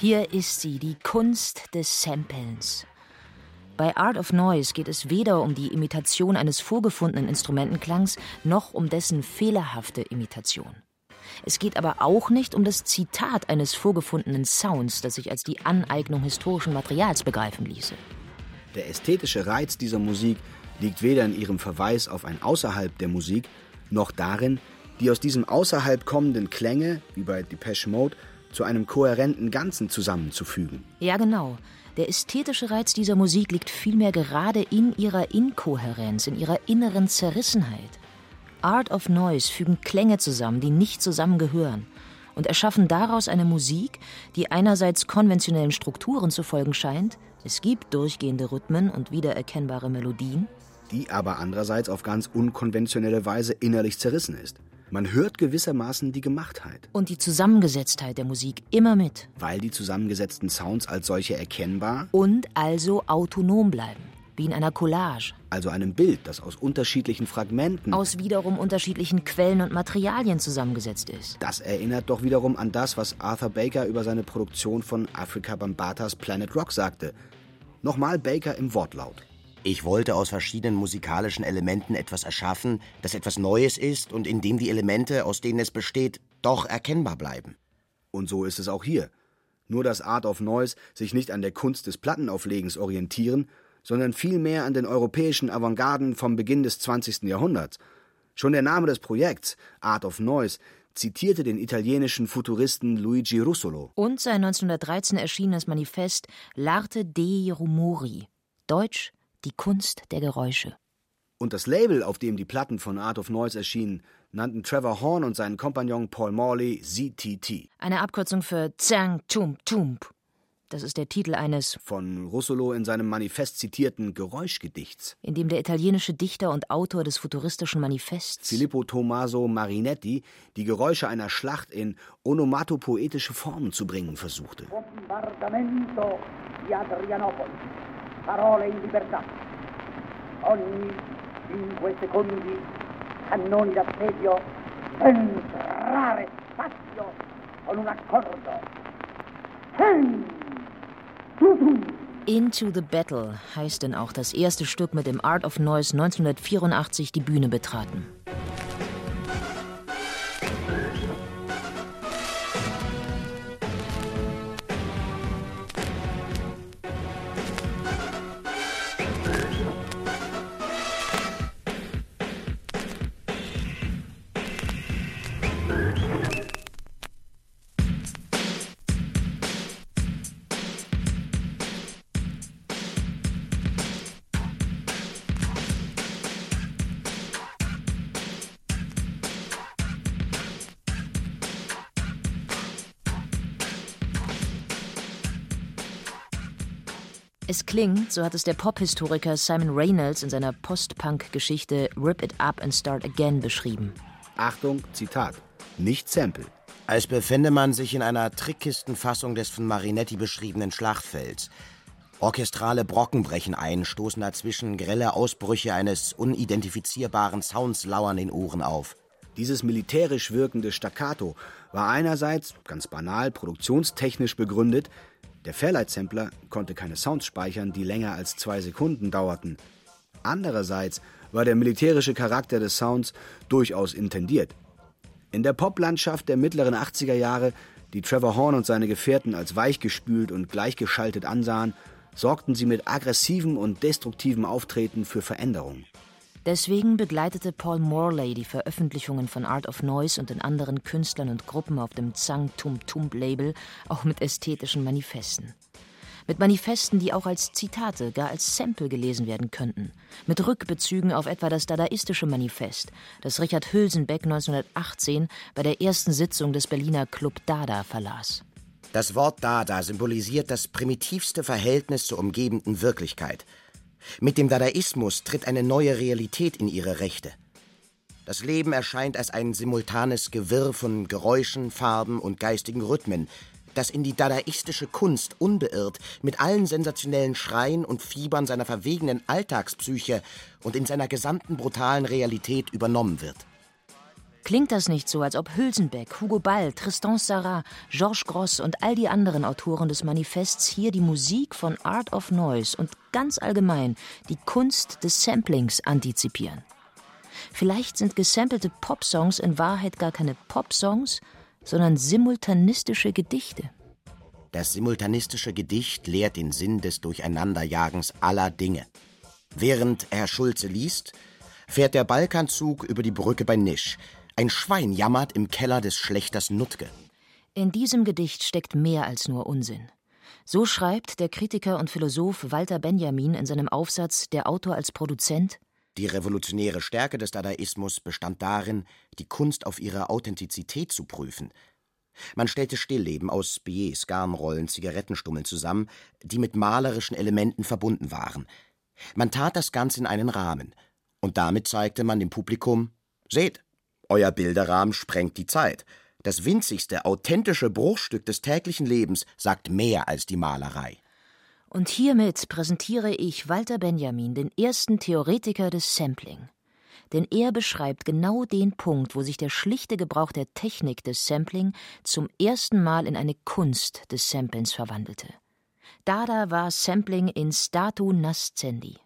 Hier ist sie, die Kunst des Samplens. Bei Art of Noise geht es weder um die Imitation eines vorgefundenen Instrumentenklangs noch um dessen fehlerhafte Imitation. Es geht aber auch nicht um das Zitat eines vorgefundenen Sounds, das sich als die Aneignung historischen Materials begreifen ließe. Der ästhetische Reiz dieser Musik liegt weder in ihrem Verweis auf ein Außerhalb der Musik, noch darin, die aus diesem Außerhalb kommenden Klänge, wie bei Depeche Mode, zu einem kohärenten Ganzen zusammenzufügen. Ja, genau. Der ästhetische Reiz dieser Musik liegt vielmehr gerade in ihrer Inkohärenz, in ihrer inneren Zerrissenheit. Art of Noise fügen Klänge zusammen, die nicht zusammengehören, und erschaffen daraus eine Musik, die einerseits konventionellen Strukturen zu folgen scheint, es gibt durchgehende Rhythmen und wiedererkennbare Melodien, die aber andererseits auf ganz unkonventionelle Weise innerlich zerrissen ist. Man hört gewissermaßen die Gemachtheit, und die Zusammengesetztheit der Musik immer mit weil die zusammengesetzten Sounds als solche erkennbar, und also autonom bleiben, wie in einer Collage, also einem Bild, das aus unterschiedlichen Fragmenten, aus wiederum unterschiedlichen Quellen und Materialien zusammengesetzt ist. das erinnert doch wiederum an das, was Arthur Baker über seine Produktion von Afrika Bambatas Planet Rock sagte. Nochmal Baker im Wortlaut. Ich wollte aus verschiedenen musikalischen Elementen etwas erschaffen, das etwas Neues ist und in dem die Elemente, aus denen es besteht, doch erkennbar bleiben. Und so ist es auch hier. Nur dass Art of Noise sich nicht an der Kunst des Plattenauflegens orientieren, sondern vielmehr an den europäischen Avantgarden vom Beginn des 20. Jahrhunderts. Schon der Name des Projekts, Art of Noise, zitierte den italienischen Futuristen Luigi Russolo. Und sein 1913 erschienenes Manifest L'arte dei rumori, Deutsch die Kunst der Geräusche. Und das Label, auf dem die Platten von Art of Noise erschienen, nannten Trevor Horn und seinen Kompagnon Paul Morley ZTT. Eine Abkürzung für Zang Tum Tump. Das ist der Titel eines, Von Russolo in seinem Manifest zitierten Geräuschgedichts. in dem der italienische Dichter und Autor des futuristischen Manifests Filippo Tommaso Marinetti die Geräusche einer Schlacht in onomatopoetische Formen zu bringen versuchte. bombardamento di Adrianopoli. Parole in libertà. Ogni cinque secondi cannoni d'assedio entrare spazio con un accordo. Ten! Into the Battle heißt denn auch das erste Stück, mit dem Art of Noise 1984 die Bühne betraten. Klingt, so hat es der Pophistoriker Simon Reynolds in seiner Post-Punk-Geschichte Rip It Up and Start Again beschrieben. Achtung, Zitat. Nicht Sample. Als befände man sich in einer Trickkistenfassung des von Marinetti beschriebenen Schlachtfelds. Orchestrale Brocken brechen ein, stoßen dazwischen grelle Ausbrüche eines unidentifizierbaren Sounds lauern den Ohren auf. Dieses militärisch wirkende Staccato war einerseits, ganz banal, produktionstechnisch begründet. Der Fairlight-Sampler konnte keine Sounds speichern, die länger als zwei Sekunden dauerten. Andererseits war der militärische Charakter des Sounds durchaus intendiert. In der Poplandschaft der mittleren 80er Jahre, die Trevor Horn und seine Gefährten als weichgespült und gleichgeschaltet ansahen, sorgten sie mit aggressivem und destruktivem Auftreten für Veränderung. Deswegen begleitete Paul Morley die Veröffentlichungen von Art of Noise und den anderen Künstlern und Gruppen auf dem Zang Tum Tum Label auch mit ästhetischen Manifesten. Mit Manifesten, die auch als Zitate, gar als Sample gelesen werden könnten. Mit Rückbezügen auf etwa das dadaistische Manifest, das Richard Hülsenbeck 1918 bei der ersten Sitzung des Berliner Club Dada verlas. Das Wort Dada symbolisiert das primitivste Verhältnis zur umgebenden Wirklichkeit. Mit dem Dadaismus tritt eine neue Realität in ihre Rechte. Das Leben erscheint als ein simultanes Gewirr von Geräuschen, Farben und geistigen Rhythmen, das in die dadaistische Kunst unbeirrt mit allen sensationellen Schreien und Fiebern seiner verwegenen Alltagspsyche und in seiner gesamten brutalen Realität übernommen wird. Klingt das nicht so, als ob Hülsenbeck, Hugo Ball, Tristan Sarrat, Georges Gross und all die anderen Autoren des Manifests hier die Musik von Art of Noise und ganz allgemein die Kunst des Samplings antizipieren? Vielleicht sind gesampelte Popsongs in Wahrheit gar keine Popsongs, sondern simultanistische Gedichte. Das simultanistische Gedicht lehrt den Sinn des Durcheinanderjagens aller Dinge. Während Herr Schulze liest, fährt der Balkanzug über die Brücke bei Nisch. Ein Schwein jammert im Keller des Schlechters Nutke. In diesem Gedicht steckt mehr als nur Unsinn. So schreibt der Kritiker und Philosoph Walter Benjamin in seinem Aufsatz Der Autor als Produzent Die revolutionäre Stärke des Dadaismus bestand darin, die Kunst auf ihre Authentizität zu prüfen. Man stellte Stillleben aus Billets, Garnrollen, Zigarettenstummeln zusammen, die mit malerischen Elementen verbunden waren. Man tat das Ganze in einen Rahmen. Und damit zeigte man dem Publikum: Seht, euer Bilderrahmen sprengt die Zeit. Das winzigste, authentische Bruchstück des täglichen Lebens sagt mehr als die Malerei. Und hiermit präsentiere ich Walter Benjamin, den ersten Theoretiker des Sampling. Denn er beschreibt genau den Punkt, wo sich der schlichte Gebrauch der Technik des Sampling zum ersten Mal in eine Kunst des Samplens verwandelte. Dada war Sampling in statu nascendi.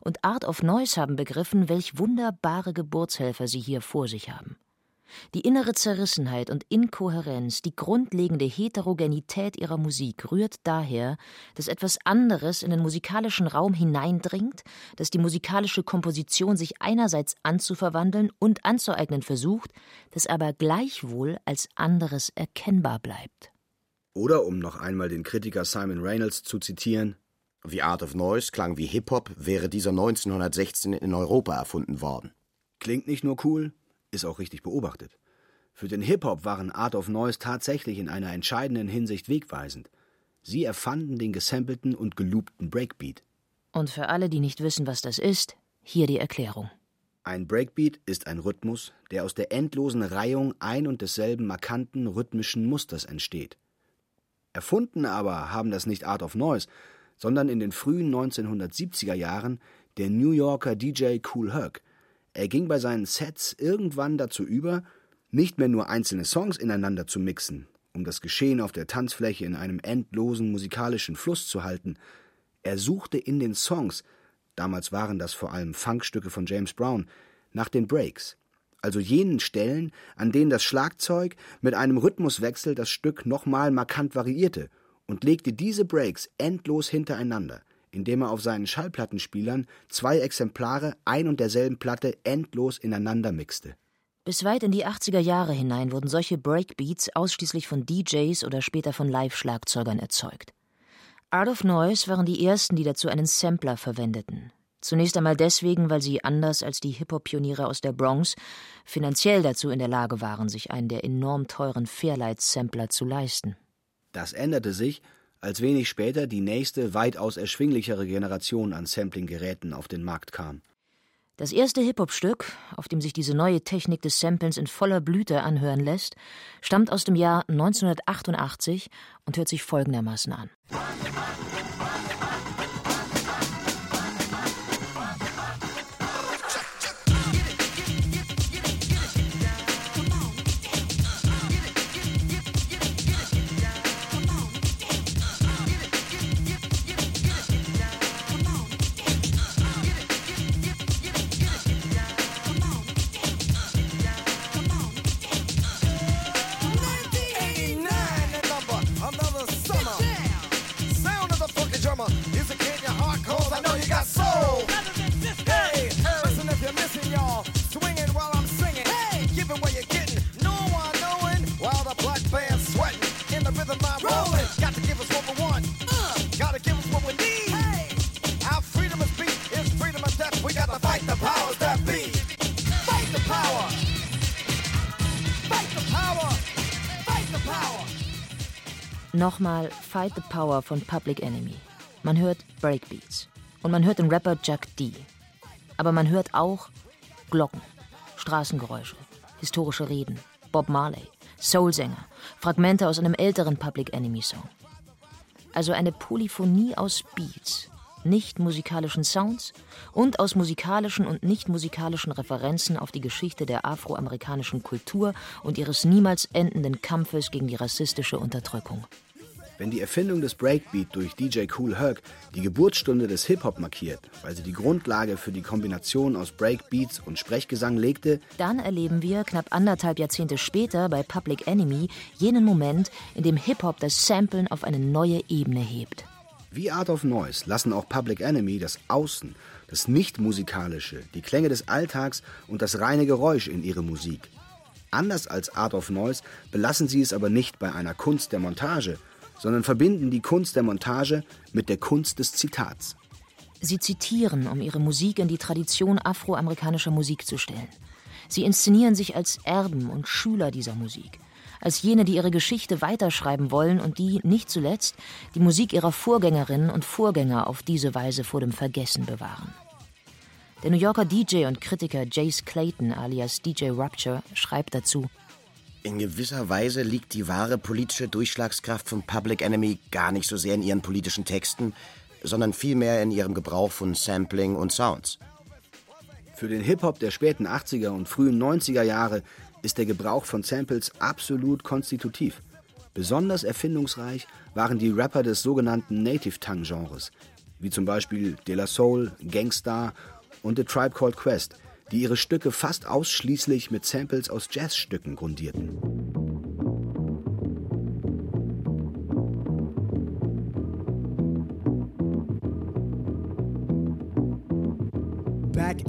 Und Art of Noise haben begriffen, welch wunderbare Geburtshelfer sie hier vor sich haben. Die innere Zerrissenheit und Inkohärenz, die grundlegende Heterogenität ihrer Musik rührt daher, dass etwas anderes in den musikalischen Raum hineindringt, dass die musikalische Komposition sich einerseits anzuverwandeln und anzueignen versucht, das aber gleichwohl als anderes erkennbar bleibt. Oder um noch einmal den Kritiker Simon Reynolds zu zitieren, Wie Art of Noise klang wie Hip-Hop, wäre dieser 1916 in Europa erfunden worden. Klingt nicht nur cool, ist auch richtig beobachtet. Für den Hip-Hop waren Art of Noise tatsächlich in einer entscheidenden Hinsicht wegweisend. Sie erfanden den gesampelten und geloopten Breakbeat. Und für alle, die nicht wissen, was das ist, hier die Erklärung. Ein Breakbeat ist ein Rhythmus, der aus der endlosen Reihung ein und desselben markanten rhythmischen Musters entsteht. Erfunden aber haben das nicht Art of Noise, sondern in den frühen 1970er Jahren der New Yorker DJ Cool Herc. Er ging bei seinen Sets irgendwann dazu über, nicht mehr nur einzelne Songs ineinander zu mixen, um das Geschehen auf der Tanzfläche in einem endlosen musikalischen Fluss zu halten. Er suchte in den Songs, damals waren das vor allem Funkstücke von James Brown, nach den Breaks, also jenen Stellen, an denen das Schlagzeug mit einem Rhythmuswechsel das Stück nochmal markant variierte und legte diese Breaks endlos hintereinander, indem er auf seinen Schallplattenspielern zwei Exemplare ein und derselben Platte endlos ineinander mixte. Bis weit in die 80er Jahre hinein wurden solche Breakbeats ausschließlich von DJs oder später von Live-Schlagzeugern erzeugt. Art of Noise waren die ersten, die dazu einen Sampler verwendeten. Zunächst einmal deswegen, weil sie anders als die Hip-Hop-Pioniere aus der Bronx finanziell dazu in der Lage waren, sich einen der enorm teuren Fairlight-Sampler zu leisten. Das änderte sich, als wenig später die nächste, weitaus erschwinglichere Generation an Sampling-Geräten auf den Markt kam. Das erste Hip-Hop-Stück, auf dem sich diese neue Technik des Samplens in voller Blüte anhören lässt, stammt aus dem Jahr 1988 und hört sich folgendermaßen an. Nochmal Fight the Power von Public Enemy. Man hört Breakbeats. Und man hört den Rapper Jack D. Aber man hört auch Glocken, Straßengeräusche, historische Reden, Bob Marley, Soulsänger, Fragmente aus einem älteren Public Enemy Song. Also eine Polyphonie aus Beats, nicht musikalischen Sounds und aus musikalischen und nicht musikalischen Referenzen auf die Geschichte der afroamerikanischen Kultur und ihres niemals endenden Kampfes gegen die rassistische Unterdrückung. Wenn die Erfindung des Breakbeat durch DJ Cool Herc die Geburtsstunde des Hip-Hop markiert, weil sie die Grundlage für die Kombination aus Breakbeats und Sprechgesang legte, Dann erleben wir knapp anderthalb Jahrzehnte später bei Public Enemy jenen Moment, in dem Hip-Hop das Samplen auf eine neue Ebene hebt. Wie Art of Noise lassen auch Public Enemy das Außen, das Nicht-Musikalische, die Klänge des Alltags und das reine Geräusch in ihre Musik. Anders als Art of Noise belassen sie es aber nicht bei einer Kunst der Montage, sondern verbinden die Kunst der Montage mit der Kunst des Zitats. Sie zitieren, um ihre Musik in die Tradition afroamerikanischer Musik zu stellen. Sie inszenieren sich als Erben und Schüler dieser Musik, als jene, die ihre Geschichte weiterschreiben wollen und die, nicht zuletzt, die Musik ihrer Vorgängerinnen und Vorgänger auf diese Weise vor dem Vergessen bewahren. Der New Yorker DJ und Kritiker Jace Clayton alias DJ Rupture schreibt dazu, In gewisser Weise liegt die wahre politische Durchschlagskraft von Public Enemy gar nicht so sehr in ihren politischen Texten, sondern vielmehr in ihrem Gebrauch von Sampling und Sounds. Für den Hip-Hop der späten 80er und frühen 90er Jahre ist der Gebrauch von Samples absolut konstitutiv. Besonders erfindungsreich waren die Rapper des sogenannten Native Tongue Genres, wie zum Beispiel De La Soul, Gangstar und The Tribe Called Quest, die ihre Stücke fast ausschließlich mit Samples aus Jazzstücken grundierten.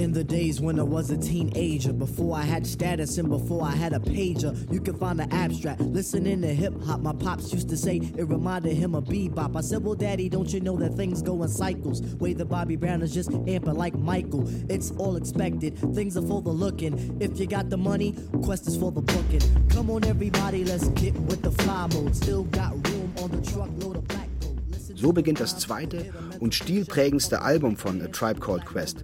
In the days when I was a teenager, before I had status and before I had a pager, you can find the abstract. Listening to hip hop, my pops used to say it reminded him of bebop. I said, Well, daddy, don't you know that things go in cycles? Way the Bobby Brown is just amping like Michael. It's all expected, things are for the looking. If you got the money, quest is for the booking. Come on, everybody, let's get with the fly mode. Still got room on the truckload of black. So beginnt das zweite und stilprägendste Album von A Tribe Called Quest,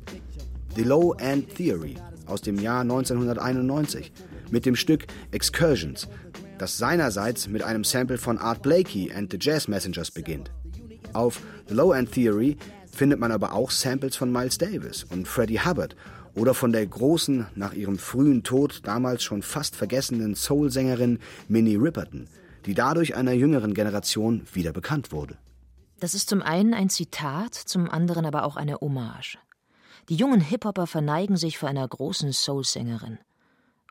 The Low End Theory aus dem Jahr 1991 mit dem Stück Excursions, das seinerseits mit einem Sample von Art Blakey and the Jazz Messengers beginnt. Auf The Low End Theory findet man aber auch Samples von Miles Davis und Freddie Hubbard oder von der großen, nach ihrem frühen Tod damals schon fast vergessenen Soul-Sängerin Minnie Riperton, die dadurch einer jüngeren Generation wieder bekannt wurde. Das ist zum einen ein Zitat, zum anderen aber auch eine Hommage. Die jungen Hip-Hopper verneigen sich vor einer großen Soul-Sängerin.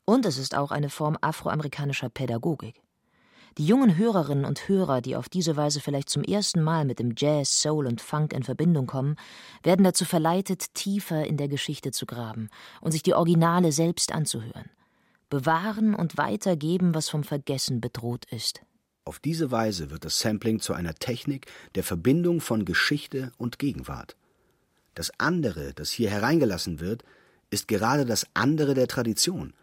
Und es ist auch eine Form afroamerikanischer Pädagogik. Die jungen Hörerinnen und Hörer, die auf diese Weise vielleicht zum ersten Mal mit dem Jazz, Soul und Funk in Verbindung kommen, werden dazu verleitet, tiefer in der Geschichte zu graben und sich die Originale selbst anzuhören. Bewahren und weitergeben, was vom Vergessen bedroht ist. Auf diese Weise wird das Sampling zu einer Technik der Verbindung von Geschichte und Gegenwart. Das andere, das hier hereingelassen wird, ist gerade das andere der Tradition.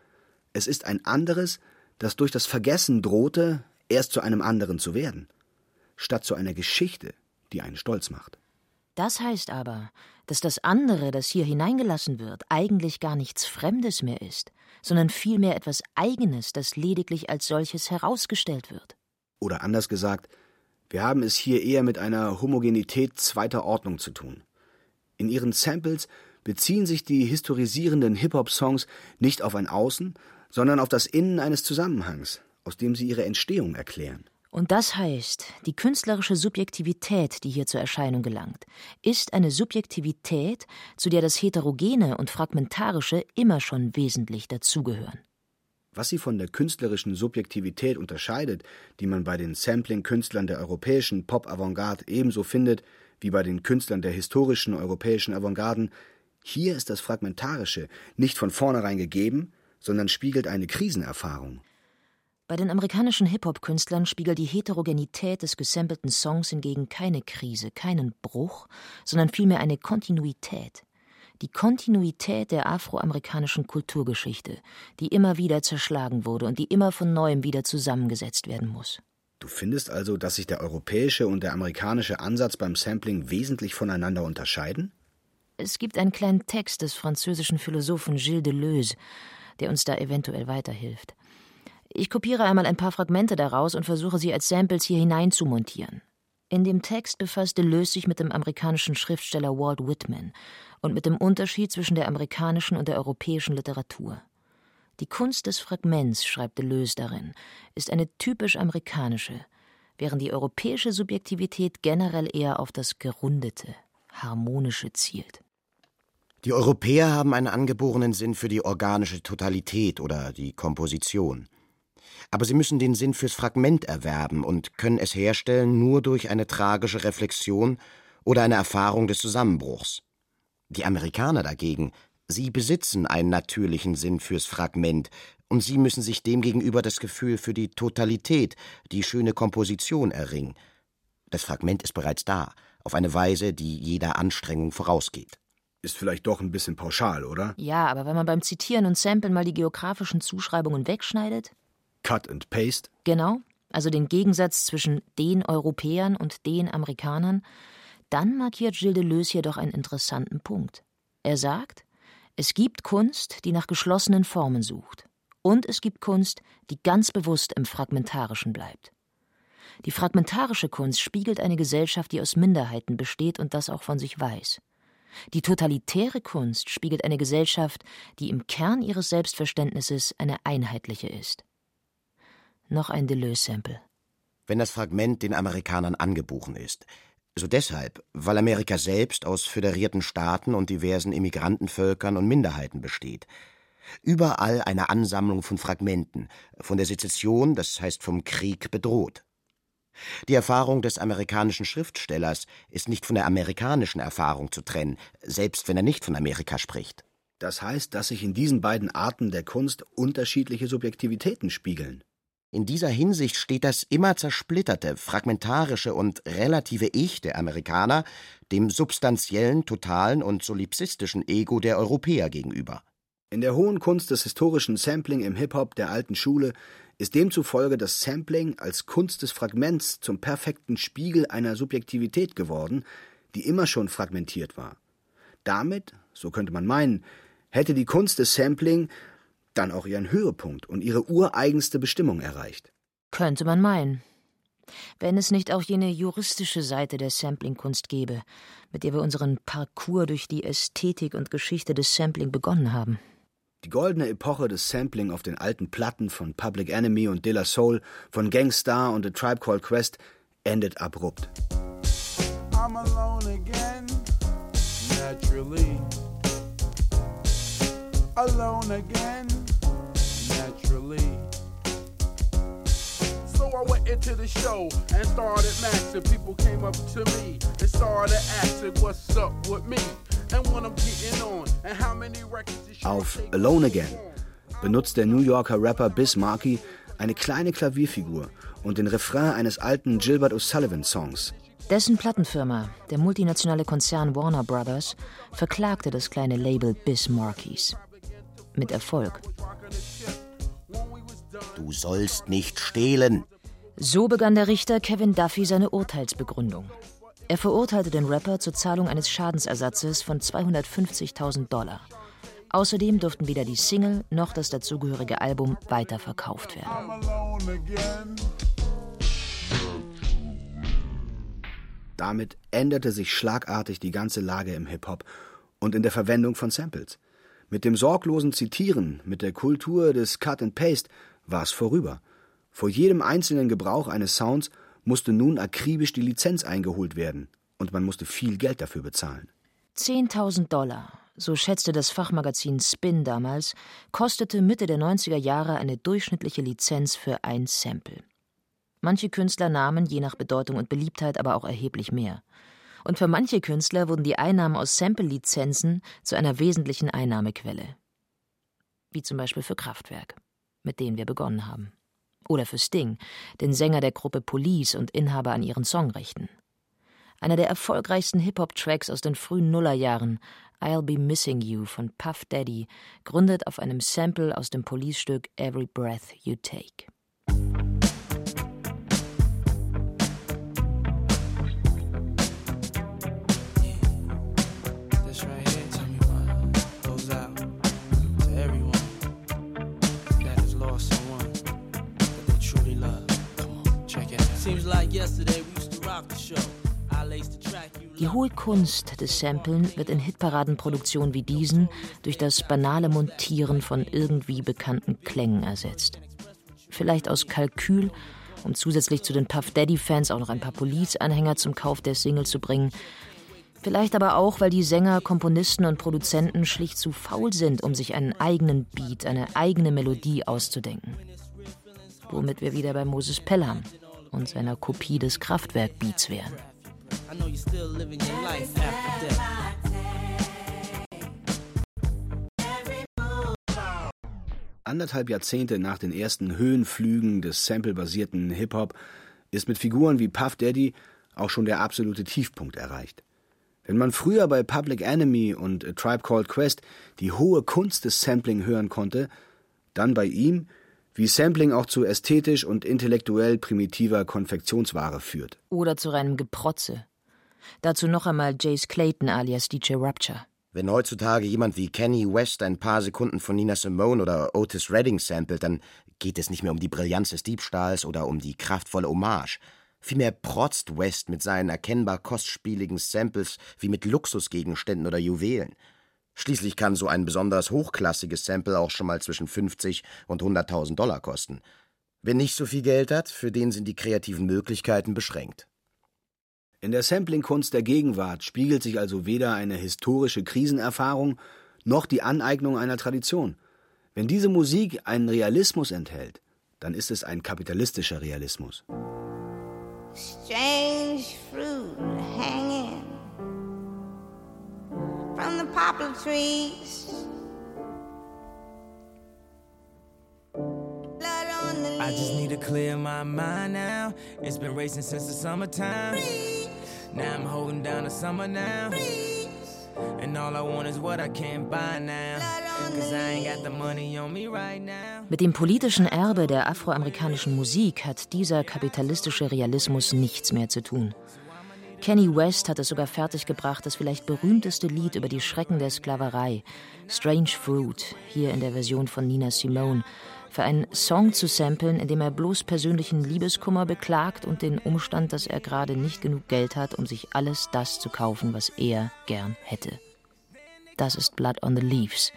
Es ist ein anderes, das durch das Vergessen drohte, erst zu einem anderen zu werden, statt zu einer Geschichte, die einen stolz macht. Das heißt aber, dass das andere, das hier hineingelassen wird, eigentlich gar nichts Fremdes mehr ist, sondern vielmehr etwas Eigenes, das lediglich als solches herausgestellt wird. Oder anders gesagt, wir haben es hier eher mit einer Homogenität zweiter Ordnung zu tun. In ihren Samples beziehen sich die historisierenden Hip-Hop-Songs nicht auf ein Außen, sondern auf das Innen eines Zusammenhangs, aus dem sie ihre Entstehung erklären. Und das heißt, die künstlerische Subjektivität, die hier zur Erscheinung gelangt, ist eine Subjektivität, zu der das Heterogene und Fragmentarische immer schon wesentlich dazugehören. Was sie von der künstlerischen Subjektivität unterscheidet, die man bei den Sampling-Künstlern der europäischen Pop-Avantgarde ebenso findet wie bei den Künstlern der historischen europäischen Avantgarden, hier ist das Fragmentarische nicht von vornherein gegeben, sondern spiegelt eine Krisenerfahrung. Bei den amerikanischen Hip-Hop-Künstlern spiegelt die Heterogenität des gesampelten Songs hingegen keine Krise, keinen Bruch, sondern vielmehr eine Kontinuität. Die Kontinuität der afroamerikanischen Kulturgeschichte, die immer wieder zerschlagen wurde und die immer von neuem wieder zusammengesetzt werden muss. Du findest also, dass sich der europäische und der amerikanische Ansatz beim Sampling wesentlich voneinander unterscheiden? Es gibt einen kleinen Text des französischen Philosophen Gilles Deleuze, der uns da eventuell weiterhilft. Ich kopiere einmal ein paar Fragmente daraus und versuche sie als Samples hier hinein zu montieren. In dem Text befasst Deleuze sich mit dem amerikanischen Schriftsteller Walt Whitman und mit dem Unterschied zwischen der amerikanischen und der europäischen Literatur. Die Kunst des Fragments, schreibt Deleuze darin, ist eine typisch amerikanische, während die europäische Subjektivität generell eher auf das Gerundete, Harmonische zielt. Die Europäer haben einen angeborenen Sinn für die organische Totalität oder die Komposition. Aber sie müssen den Sinn fürs Fragment erwerben und können es herstellen nur durch eine tragische Reflexion oder eine Erfahrung des Zusammenbruchs. Die Amerikaner dagegen, sie besitzen einen natürlichen Sinn fürs Fragment, und sie müssen sich demgegenüber das Gefühl für die Totalität, die schöne Komposition erringen. Das Fragment ist bereits da, auf eine Weise, die jeder Anstrengung vorausgeht. Ist vielleicht doch ein bisschen pauschal, oder? Ja, aber wenn man beim Zitieren und Samplen mal die geografischen Zuschreibungen wegschneidet. Cut and Paste? Genau, also den Gegensatz zwischen den Europäern und den Amerikanern, dann markiert Gilles Deleuze hier doch einen interessanten Punkt. Er sagt, es gibt Kunst, die nach geschlossenen Formen sucht. Und es gibt Kunst, die ganz bewusst im Fragmentarischen bleibt. Die fragmentarische Kunst spiegelt eine Gesellschaft, die aus Minderheiten besteht und das auch von sich weiß. Die totalitäre Kunst spiegelt eine Gesellschaft, die im Kern ihres Selbstverständnisses eine einheitliche ist. Noch ein Deleuze-Sample. Wenn das Fragment den Amerikanern angebuchen ist, so deshalb, weil Amerika selbst aus föderierten Staaten und diversen Immigrantenvölkern und Minderheiten besteht. Überall eine Ansammlung von Fragmenten, von der Sezession, das heißt vom Krieg, bedroht. Die Erfahrung des amerikanischen Schriftstellers ist nicht von der amerikanischen Erfahrung zu trennen, selbst wenn er nicht von Amerika spricht. Das heißt, dass sich in diesen beiden Arten der Kunst unterschiedliche Subjektivitäten spiegeln. In dieser Hinsicht steht das immer zersplitterte, fragmentarische und relative Ich der Amerikaner dem substanziellen, totalen und solipsistischen Ego der Europäer gegenüber. In der hohen Kunst des historischen Sampling im Hip-Hop der alten Schule ist demzufolge das Sampling als Kunst des Fragments zum perfekten Spiegel einer Subjektivität geworden, die immer schon fragmentiert war. Damit, so könnte man meinen, hätte die Kunst des Sampling dann auch ihren Höhepunkt und ihre ureigenste Bestimmung erreicht. Könnte man meinen. Wenn es nicht auch jene juristische Seite der Samplingkunst gäbe, mit der wir unseren Parcours durch die Ästhetik und Geschichte des Sampling begonnen haben. Die goldene Epoche des Sampling auf den alten Platten von Public Enemy und De La Soul, von Gangstar und The Tribe Called Quest endet abrupt. I'm alone again, naturally. Alone again, naturally. So I went into the show and started maxing. People came up to me and started asking what's up with me and when I'm getting on and how many records is Auf Alone Again benutzt der New Yorker Rapper Biz Markie eine kleine Klavierfigur und den Refrain eines alten Gilbert O'Sullivan Songs. Dessen Plattenfirma, der multinationale Konzern Warner Brothers, verklagte das kleine Label Biz Markies. Mit Erfolg. Du sollst nicht stehlen. So begann der Richter Kevin Duffy seine Urteilsbegründung. Er verurteilte den Rapper zur Zahlung eines Schadensersatzes von 250.000 Dollar. Außerdem durften weder die Single noch das dazugehörige Album weiterverkauft werden. Damit änderte sich schlagartig die ganze Lage im Hip-Hop und in der Verwendung von Samples. Mit dem sorglosen Zitieren, mit der Kultur des Cut and Paste war es vorüber. Vor jedem einzelnen Gebrauch eines Sounds musste nun akribisch die Lizenz eingeholt werden und man musste viel Geld dafür bezahlen. 10.000 Dollar, so schätzte das Fachmagazin Spin damals, kostete Mitte der 90er Jahre eine durchschnittliche Lizenz für ein Sample. Manche Künstler nahmen je nach Bedeutung und Beliebtheit aber auch erheblich mehr. Und für manche Künstler wurden die Einnahmen aus Sample-Lizenzen zu einer wesentlichen Einnahmequelle. Wie zum Beispiel für Kraftwerk, mit denen wir begonnen haben. Oder für Sting, den Sänger der Gruppe Police und Inhaber an ihren Songrechten. Einer der erfolgreichsten Hip-Hop-Tracks aus den frühen Nullerjahren, I'll Be Missing You von Puff Daddy, gründet auf einem Sample aus dem Police-Stück Every Breath You Take. Hohe Kunst des Samplen wird in Hitparadenproduktionen wie diesen durch das banale Montieren von irgendwie bekannten Klängen ersetzt. Vielleicht aus Kalkül, um zusätzlich zu den Puff Daddy-Fans auch noch ein paar Police-Anhänger zum Kauf der Single zu bringen. Vielleicht aber auch, weil die Sänger, Komponisten und Produzenten schlicht zu faul sind, um sich einen eigenen Beat, eine eigene Melodie auszudenken. Womit wir wieder bei Moses Pelham und seiner Kopie des Kraftwerk-Beats wären. I know you're still living your life after death. Anderthalb Jahrzehnte nach den ersten Höhenflügen des samplebasierten Hip-Hop ist mit Figuren wie Puff Daddy auch schon der absolute Tiefpunkt erreicht. Wenn man früher bei Public Enemy und A Tribe Called Quest die hohe Kunst des Sampling hören konnte, dann bei ihm, wie Sampling auch zu ästhetisch und intellektuell primitiver Konfektionsware führt. Oder zu reinem Geprotze. Dazu noch einmal Jace Clayton alias DJ Rupture. Wenn heutzutage jemand wie Kenny West ein paar Sekunden von Nina Simone oder Otis Redding samplet, dann geht es nicht mehr um die Brillanz des Diebstahls oder um die kraftvolle Hommage. Vielmehr protzt West mit seinen erkennbar kostspieligen Samples wie mit Luxusgegenständen oder Juwelen. Schließlich kann so ein besonders hochklassiges Sample auch schon mal zwischen 50 und 100.000 Dollar kosten. Wer nicht so viel Geld hat, für den sind die kreativen Möglichkeiten beschränkt. In der Samplingkunst der Gegenwart spiegelt sich also weder eine historische Krisenerfahrung noch die Aneignung einer Tradition. Wenn diese Musik einen Realismus enthält, dann ist es ein kapitalistischer Realismus. Strange poplar trees. I just need to clear my mind now. It's been racing since the summertime. Now I'm holding down the summer now. And all I want is what I can't buy now. Cause I ain't got the money on me right now. Mit dem politischen Erbe der afroamerikanischen Musik hat dieser kapitalistische Realismus nichts mehr zu tun. Kenny West hat es sogar fertiggebracht, das vielleicht berühmteste Lied über die Schrecken der Sklaverei, Strange Fruit, hier in der Version von Nina Simone, für einen Song zu samplen, in dem er bloß persönlichen Liebeskummer beklagt und den Umstand, dass er gerade nicht genug Geld hat, um sich alles das zu kaufen, was er gern hätte. Das ist Blood on the Leaves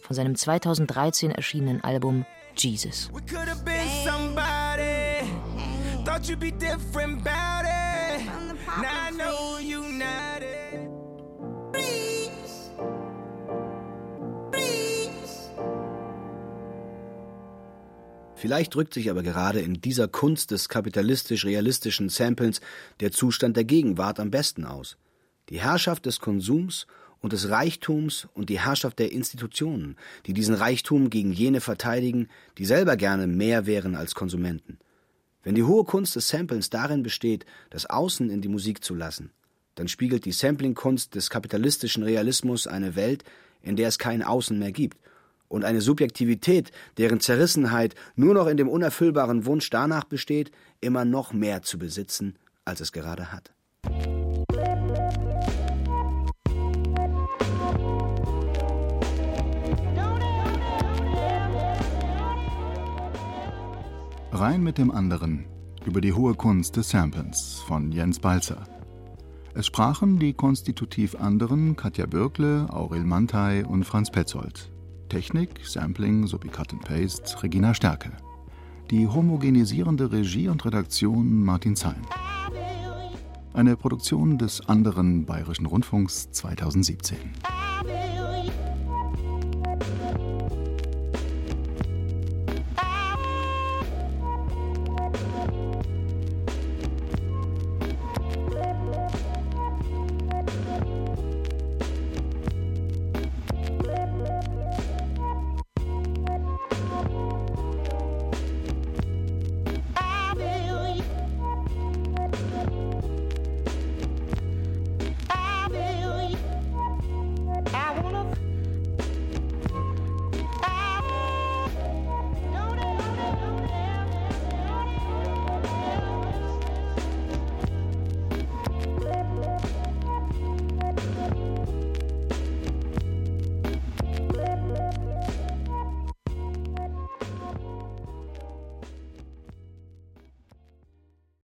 von seinem 2013 erschienenen Album Jesus. We Now I know united. Vielleicht drückt sich aber gerade in dieser Kunst des kapitalistisch-realistischen Samplens der Zustand der Gegenwart am besten aus. Die Herrschaft des Konsums und des Reichtums und die Herrschaft der Institutionen, die diesen Reichtum gegen jene verteidigen, die selber gerne mehr wären als Konsumenten. Wenn die hohe Kunst des Samplens darin besteht, das Außen in die Musik zu lassen, dann spiegelt die Samplingkunst des kapitalistischen Realismus eine Welt, in der es kein Außen mehr gibt und eine Subjektivität, deren Zerrissenheit nur noch in dem unerfüllbaren Wunsch danach besteht, immer noch mehr zu besitzen, als es gerade hat. Rein mit dem anderen über die hohe Kunst des Samplens von Jens Balzer. Es sprachen die konstitutiv anderen Katja Bürkle, Aurel Mantei und Franz Petzold. Technik, Sampling sowie Cut and Paste Regina Stärke. Die homogenisierende Regie und Redaktion Martin Zein. Eine Produktion des anderen Bayerischen Rundfunks 2017.